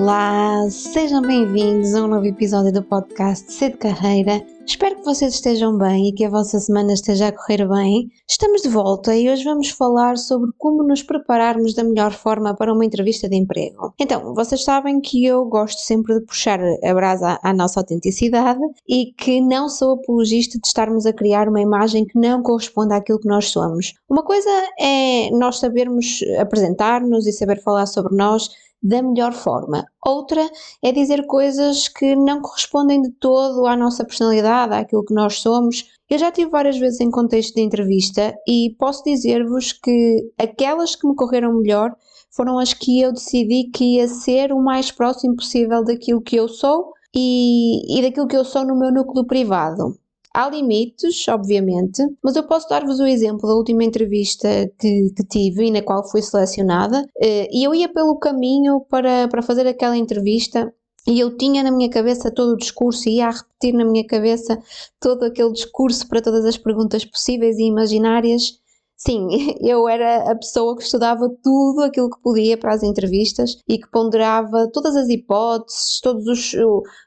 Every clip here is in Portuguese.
Olá, sejam bem-vindos a um novo episódio do podcast C de Carreira. Espero que vocês estejam bem e que a vossa semana esteja a correr bem. Estamos de volta e hoje vamos falar sobre como nos prepararmos da melhor forma para uma entrevista de emprego. Então, vocês sabem que eu gosto sempre de puxar a brasa à nossa autenticidade e que não sou apologista de estarmos a criar uma imagem que não corresponde àquilo que nós somos. Uma coisa é nós sabermos apresentar-nos e saber falar sobre nós da melhor forma. Outra é dizer coisas que não correspondem de todo à nossa personalidade, àquilo que nós somos. Eu já tive várias vezes em contexto de entrevista e posso dizer-vos que aquelas que me correram melhor foram as que eu decidi que ia ser o mais próximo possível daquilo que eu sou e, e daquilo que eu sou no meu núcleo privado. Há limites, obviamente, mas eu posso dar-vos o exemplo da última entrevista que, que, tive e na qual fui selecionada. Eh, e eu ia pelo caminho para, para fazer aquela entrevista e eu tinha na minha cabeça todo o discurso e ia a repetir na minha cabeça todo aquele discurso para todas as perguntas possíveis e imaginárias Sim, eu era a pessoa que estudava tudo aquilo que podia para as entrevistas e que ponderava todas as hipóteses, todos os,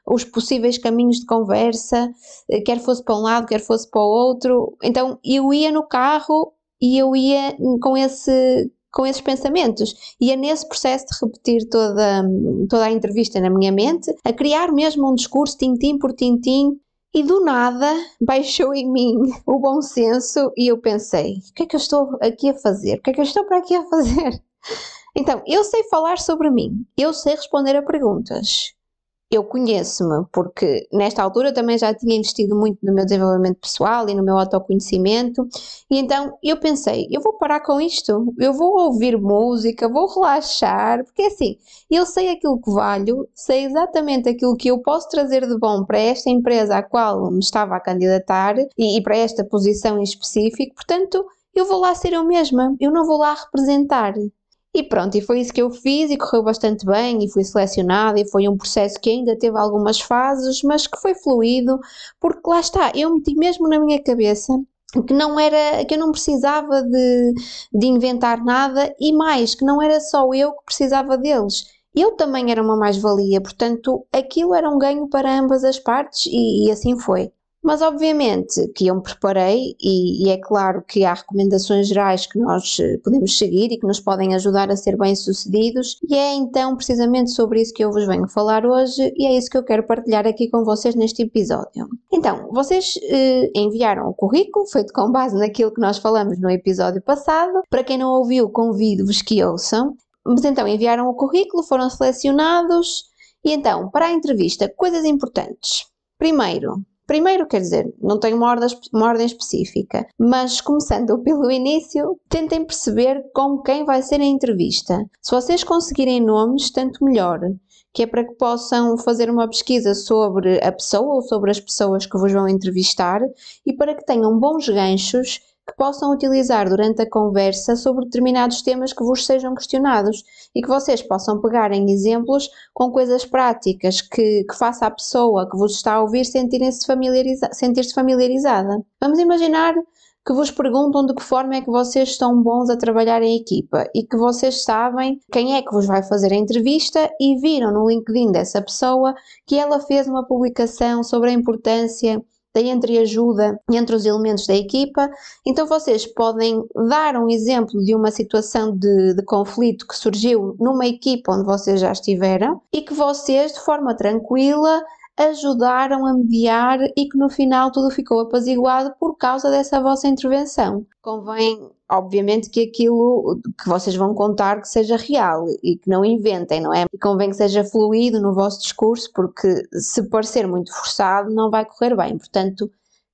os possíveis caminhos de conversa, eh, quer fosse para um lado, quer fosse para o outro. Então eu ia no carro e eu ia com esse com esses pensamentos. E é nesse processo de repetir toda, toda a entrevista na minha mente, a criar mesmo um discurso tintim por tintim e do nada baixou em mim o bom senso e eu pensei: o que é que eu estou aqui a fazer? O que é que eu estou para aqui a fazer? Então, eu sei falar sobre mim, eu sei responder a perguntas, eu conheço-me, porque nesta altura também já tinha investido muito no meu desenvolvimento pessoal e no meu autoconhecimento, e então eu pensei, eu vou parar com isto, eu vou ouvir música, vou relaxar, porque é assim, eu sei aquilo que valho, sei exatamente aquilo que eu posso trazer de bom para esta empresa à qual me estava a candidatar e, e para esta posição em específico, portanto, eu vou lá ser eu mesma, eu não vou lá representar. E pronto, e foi isso que eu fiz e correu bastante bem e fui selecionada e foi um processo que ainda teve algumas fases, mas que foi fluido, porque lá está, eu meti mesmo na minha cabeça que não era, que eu não precisava de, de inventar nada e mais, que não era só eu que precisava deles. Eu também era uma mais-valia, portanto, aquilo era um ganho para ambas as partes e, e assim foi. Mas obviamente que eu me preparei e, e, é claro que há recomendações gerais que nós eh, podemos seguir e que nos podem ajudar a ser bem-sucedidos e é então precisamente sobre isso que eu vos venho falar hoje e é isso que eu quero partilhar aqui com vocês neste episódio. Então, vocês eh, enviaram o currículo feito com base naquilo que nós falamos no episódio passado. Para quem não ouviu, convido-vos que ouçam. Mas então enviaram o currículo, foram selecionados e então, para a entrevista, coisas importantes. Primeiro, Primeiro, quer dizer, não tenho uma ordem, uma ordem específica, mas começando pelo início, tentem perceber com quem vai ser a entrevista. Se vocês conseguirem nomes, tanto melhor que é para que possam fazer uma pesquisa sobre a pessoa ou sobre as pessoas que vos vão entrevistar e para que tenham bons ganchos que possam utilizar durante a conversa sobre determinados temas que vos sejam questionados e que vocês possam pegar em exemplos com coisas práticas que, que faça a pessoa que vos está a ouvir sentir-se familiariza sentir familiarizada. Vamos imaginar que vos perguntam de que forma é que vocês estão bons a trabalhar em equipa e que vocês sabem quem é que vos vai fazer a entrevista e viram no LinkedIn dessa pessoa que ela fez uma publicação sobre a importância da entreajuda entre os elementos da equipa. Então vocês podem dar um exemplo de uma situação de, de, conflito que surgiu numa equipa onde vocês já estiveram e que vocês, de forma tranquila, ajudaram a mediar e que no final tudo ficou apaziguado por causa dessa vossa intervenção. Convém, obviamente, que aquilo que vocês vão contar que seja real e que não inventem, não é? E convém que seja fluido no vosso discurso, porque se parecer muito forçado não vai correr bem. Portanto,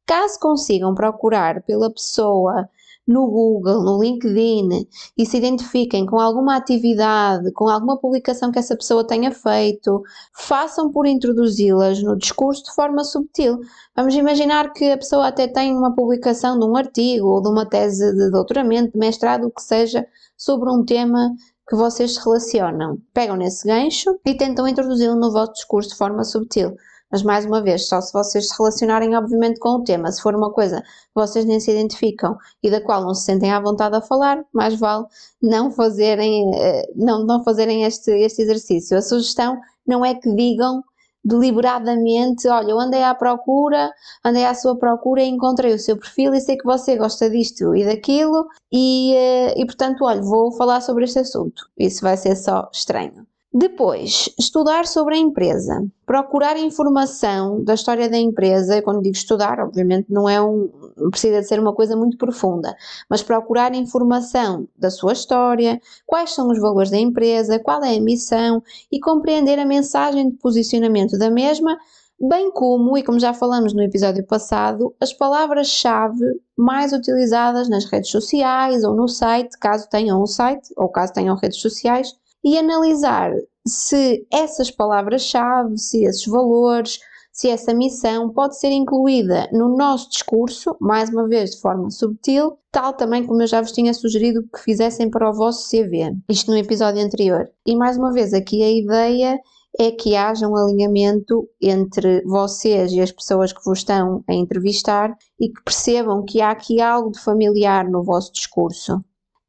caso consigam procurar pela pessoa no Google, no LinkedIn e se identifiquem com alguma atividade, com alguma publicação que essa pessoa tenha feito, façam por introduzi-las no discurso de forma subtil. Vamos imaginar que a pessoa até tem uma publicação de um artigo ou de uma tese de doutoramento, de mestrado, o que seja, sobre um tema que vocês se relacionam. Pegam nesse gancho e tentam introduzi-lo no vosso discurso de forma subtil. Mas mais uma vez, só se vocês se relacionarem, obviamente, com o tema. Se for uma coisa que vocês nem se identificam e da qual não se sentem à vontade a falar, mais vale não fazerem, eh, não, não fazerem este, este exercício. A sugestão não é que digam deliberadamente, olha, eu andei à procura, andei à sua procura e encontrei o seu perfil e sei que você gosta disto e daquilo e, eh, e portanto, olha, vou falar sobre este assunto. Isso vai ser só estranho. Depois, estudar sobre a empresa, procurar informação da história da empresa, quando digo estudar, obviamente não é um, precisa de ser uma coisa muito profunda, mas procurar informação da sua história, quais são os valores da empresa, qual é a missão e compreender a mensagem de posicionamento da mesma, bem como, e como já falamos no episódio passado, as palavras-chave mais utilizadas nas redes sociais ou no site, caso tenham um site ou caso tenham redes sociais e analisar se essas palavras-chave, se esses valores, se essa missão pode ser incluída no nosso discurso, mais uma vez de forma subtil, tal também como eu já vos tinha sugerido que fizessem para o vosso CV, isto no episódio anterior. E mais uma vez, aqui a ideia é que haja um alinhamento entre vocês e as pessoas que vos estão a entrevistar e que percebam que há aqui algo de familiar no vosso discurso.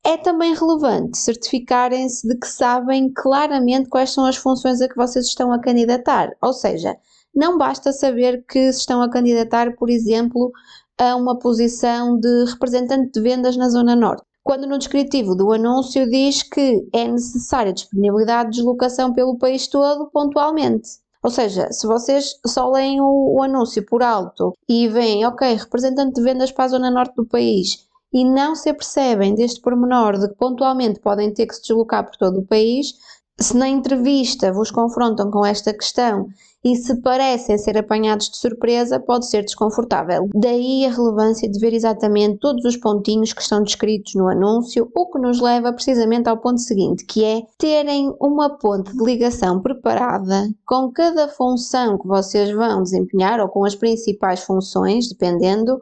É também relevante certificarem-se de que sabem claramente quais são as funções a que vocês estão a candidatar. Ou seja, não basta saber que se estão a candidatar, por exemplo, a uma posição de representante de vendas na Zona Norte. Quando no descritivo do anúncio diz que é necessária disponibilidade de deslocação pelo país todo pontualmente. Ou seja, se vocês só leem o, o anúncio por alto e veem, ok, representante de vendas para a Zona Norte do país e não se apercebem deste pormenor de que pontualmente podem ter que se deslocar por todo o país, se na entrevista vos confrontam com esta questão e se parecem ser apanhados de surpresa, pode ser desconfortável. Daí a relevância de ver exatamente todos os pontinhos que estão descritos no anúncio, o que nos leva precisamente ao ponto seguinte, que é terem uma ponte de ligação preparada com cada função que vocês vão desempenhar ou com as principais funções, dependendo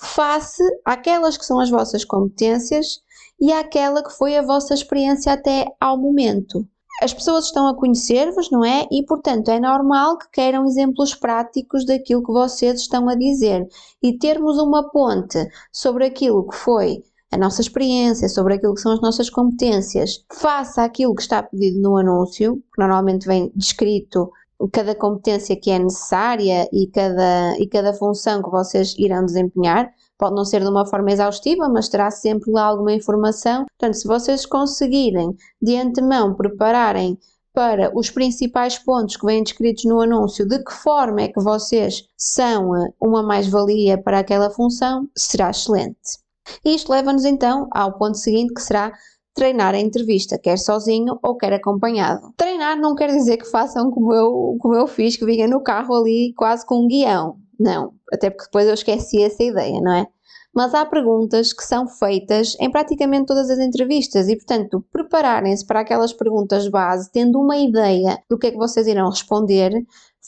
face àquelas que são as vossas competências e àquela que foi a vossa experiência até ao momento. As pessoas estão a conhecer-vos, não é? E, portanto, é normal que queiram exemplos práticos daquilo que vocês estão a dizer. E termos uma ponte sobre aquilo que foi a nossa experiência, sobre aquilo que são as nossas competências, face àquilo que está pedido no anúncio, que normalmente vem descrito cada competência que é necessária e cada, e cada função que vocês irão desempenhar. Pode não ser de uma forma exaustiva, mas terá sempre lá alguma informação. Portanto, se vocês conseguirem de antemão prepararem para os principais pontos que vêm descritos no anúncio, de que forma é que vocês são uma mais-valia para aquela função, será excelente. E isto leva-nos então ao ponto seguinte, que será treinar a entrevista, quer sozinho ou quer acompanhado. Treinar não quer dizer que façam como eu, como eu fiz, que vinha no carro ali quase com um guião. Não, até porque depois eu esqueci essa ideia, não é? Mas há perguntas que são feitas em praticamente todas as entrevistas e, portanto, prepararem-se para aquelas perguntas base, tendo uma ideia do que é que vocês irão responder,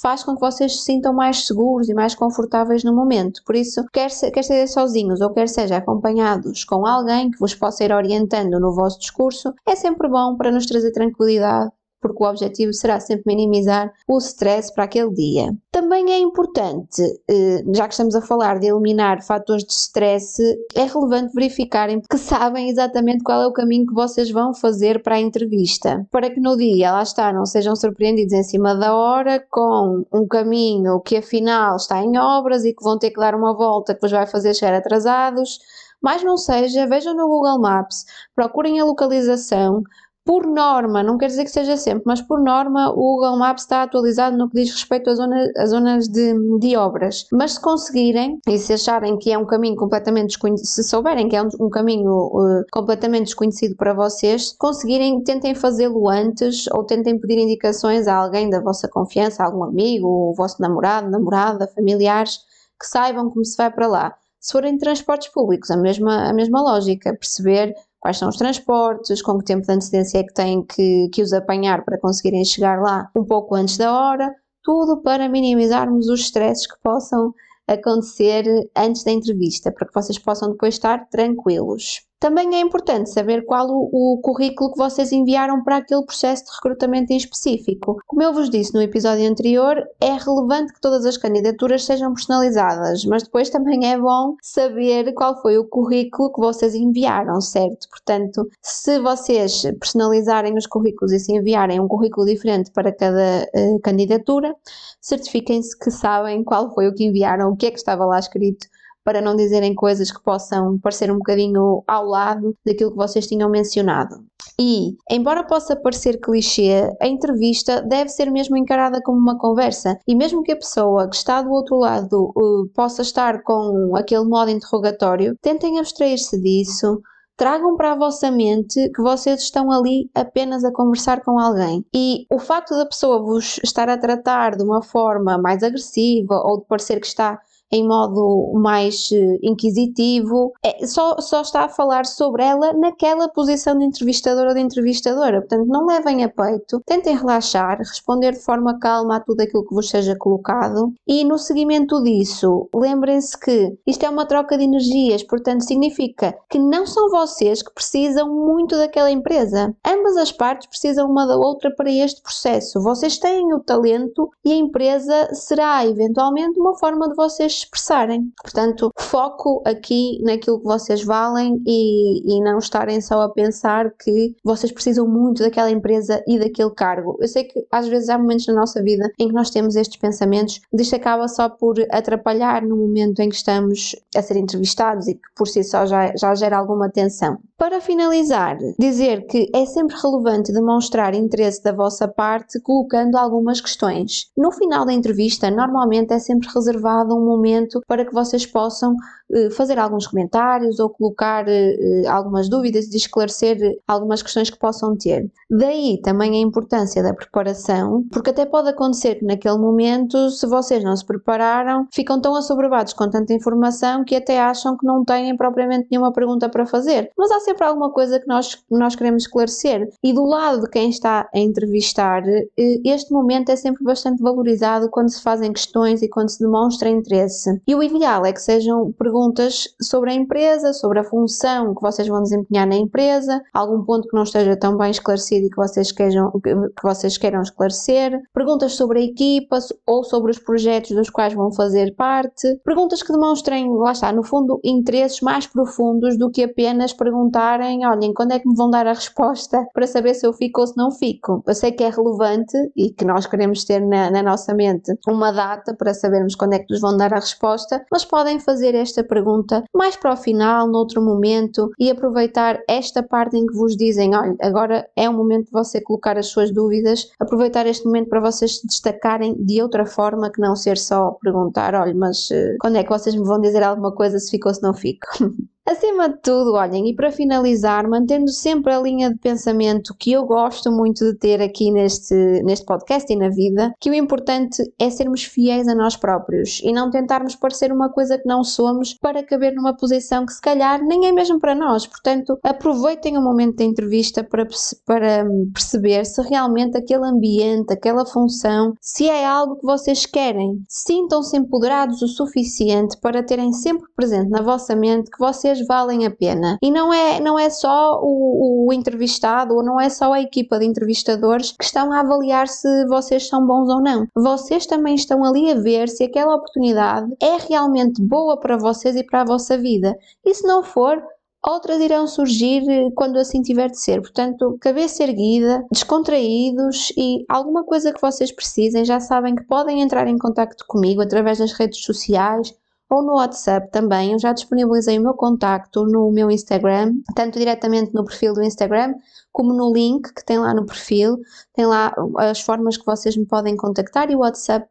faz com que vocês se sintam mais seguros e mais confortáveis no momento. Por isso, quer, se, quer seja sozinhos ou quer seja acompanhados com alguém que vos possa ir orientando no vosso discurso, é sempre bom para nos trazer tranquilidade porque o objetivo será sempre minimizar o stress para aquele dia. Também é importante, eh, já que estamos a falar de eliminar fatores de stress, é relevante verificarem que sabem exatamente qual é o caminho que vocês vão fazer para a entrevista, para que no dia, lá está, não sejam surpreendidos em cima da hora com um caminho que afinal está em obras e que vão ter que dar uma volta que vos vai fazer chegar atrasados. Mas não seja, vejam no Google Maps, procurem a localização, por norma, não quer dizer que seja sempre, mas por norma o Google Maps está atualizado no que diz respeito às zonas, zonas de, de obras. Mas se conseguirem e se acharem que é um caminho completamente desconhecido, se souberem que é um, um caminho uh, completamente desconhecido para vocês, conseguirem, tentem fazê-lo antes ou tentem pedir indicações a alguém da vossa confiança, algum amigo, o vosso namorado, namorada, familiares, que saibam como se vai para lá. Se forem transportes públicos, a mesma, a mesma lógica, perceber quais são os transportes, com que tempo de antecedência é que têm que, que os apanhar para conseguirem chegar lá um pouco antes da hora, tudo para minimizarmos os stresses que possam acontecer antes da entrevista, para que vocês possam depois estar tranquilos. Também é importante saber qual o, o currículo que vocês enviaram para aquele processo de recrutamento em específico. Como eu vos disse no episódio anterior, é relevante que todas as candidaturas sejam personalizadas, mas depois também é bom saber qual foi o currículo que vocês enviaram, certo? Portanto, se vocês personalizarem os currículos e se enviarem um currículo diferente para cada uh, candidatura, certifiquem-se que sabem qual foi o que enviaram, o que é que estava lá escrito para não dizerem coisas que possam parecer um bocadinho ao lado daquilo que vocês tinham mencionado. E, embora possa parecer clichê, a entrevista deve ser mesmo encarada como uma conversa. E mesmo que a pessoa que está do outro lado uh, possa estar com aquele modo interrogatório, tentem abstrair-se disso, tragam para a vossa mente que vocês estão ali apenas a conversar com alguém. E o facto da pessoa vos estar a tratar de uma forma mais agressiva ou de parecer que está em modo mais eh, inquisitivo, é, só, só está a falar sobre ela naquela posição de entrevistador ou de entrevistadora. Portanto, não levem a peito, tentem relaxar, responder de forma calma a tudo aquilo que vos seja colocado e no seguimento disso, lembrem-se que isto é uma troca de energias, portanto, significa que não são vocês que precisam muito daquela empresa. Ambas as partes precisam uma da outra para este processo. Vocês têm o talento e a empresa será eventualmente uma forma de vocês expressarem. Portanto, foco aqui naquilo que vocês valem e, e não estarem só a pensar que vocês precisam muito daquela empresa e daquele cargo. Eu sei que às vezes há momentos na nossa vida em que nós temos estes pensamentos, isto acaba só por atrapalhar no momento em que estamos a ser entrevistados e que por si só já, já gera alguma tensão. Para finalizar, dizer que é sempre relevante demonstrar interesse da vossa parte colocando algumas questões. No final da entrevista, normalmente é sempre reservado um momento para que vocês possam eh, fazer alguns comentários ou colocar eh, algumas dúvidas e esclarecer algumas questões que possam ter. Daí também a importância da preparação, porque até pode acontecer que naquele momento, se vocês não se prepararam, ficam tão assoberbados com tanta informação que até acham que não têm propriamente nenhuma pergunta para fazer. Mas há sempre alguma coisa que nós, nós queremos esclarecer. E do lado de quem está a entrevistar, eh, este momento é sempre bastante valorizado quando se fazem questões e quando se demonstra interesse. E o ideal é que sejam perguntas sobre a empresa, sobre a função que vocês vão desempenhar na empresa, algum ponto que não esteja tão bem esclarecido e que vocês queiram, que vocês queiram esclarecer, perguntas sobre a equipa ou sobre os projetos dos quais vão fazer parte, perguntas que demonstrem, lá está, no fundo, interesses mais profundos do que apenas perguntar perguntarem, olhem, quando é que me vão dar a resposta para saber se eu fico ou se não fico? Eu sei que é relevante e que nós queremos ter na, na nossa mente uma data para sabermos quando é que nos vão dar a resposta, mas podem fazer esta pergunta mais para o final, noutro momento, e aproveitar esta parte em que vos dizem, olha, agora é o momento de você colocar as suas dúvidas, aproveitar este momento para vocês se destacarem de outra forma que não ser só perguntar, olha, mas uh, quando é que vocês me vão dizer alguma coisa se fico ou se não fico? Acima de tudo, olhem, e para finalizar, mantendo sempre a linha de pensamento que eu gosto muito de ter aqui neste, neste podcast e na vida, que o importante é sermos fiéis a nós próprios e não tentarmos parecer uma coisa que não somos para caber numa posição que se calhar nem é mesmo para nós. Portanto, aproveitem o momento da entrevista para, para perceber se realmente aquele ambiente, aquela função, se é algo que vocês querem. Sintam-se empoderados o suficiente para terem sempre presente na vossa mente que vocês valem a pena. E não é, não é só o, o entrevistado ou não é só a equipa de entrevistadores que estão a avaliar se vocês são bons ou não. Vocês também estão ali a ver se aquela oportunidade é realmente boa para vocês e para a vossa vida. E se não for, outras irão surgir quando assim tiver de ser. Portanto, cabeça erguida, descontraídos e alguma coisa que vocês precisem, já sabem que podem entrar em contato comigo através das redes sociais ou no WhatsApp também. Eu já disponibilizei o meu contacto no meu Instagram, tanto diretamente no perfil do Instagram como no link que tem lá no perfil. Tem lá as formas que vocês me podem contactar e o WhatsApp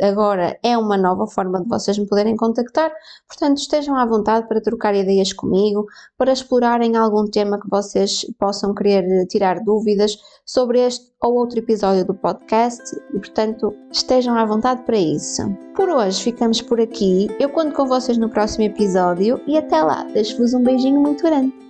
agora é uma nova forma de vocês me poderem contactar. Portanto, estejam à vontade para trocar ideias comigo, para explorarem algum tema que vocês possam querer tirar dúvidas sobre este ou outro episódio do podcast e, portanto, estejam à vontade para isso. Por hoje ficamos por aqui. Eu conto com vocês no próximo episódio e até lá. Deixo-vos um beijinho muito grande.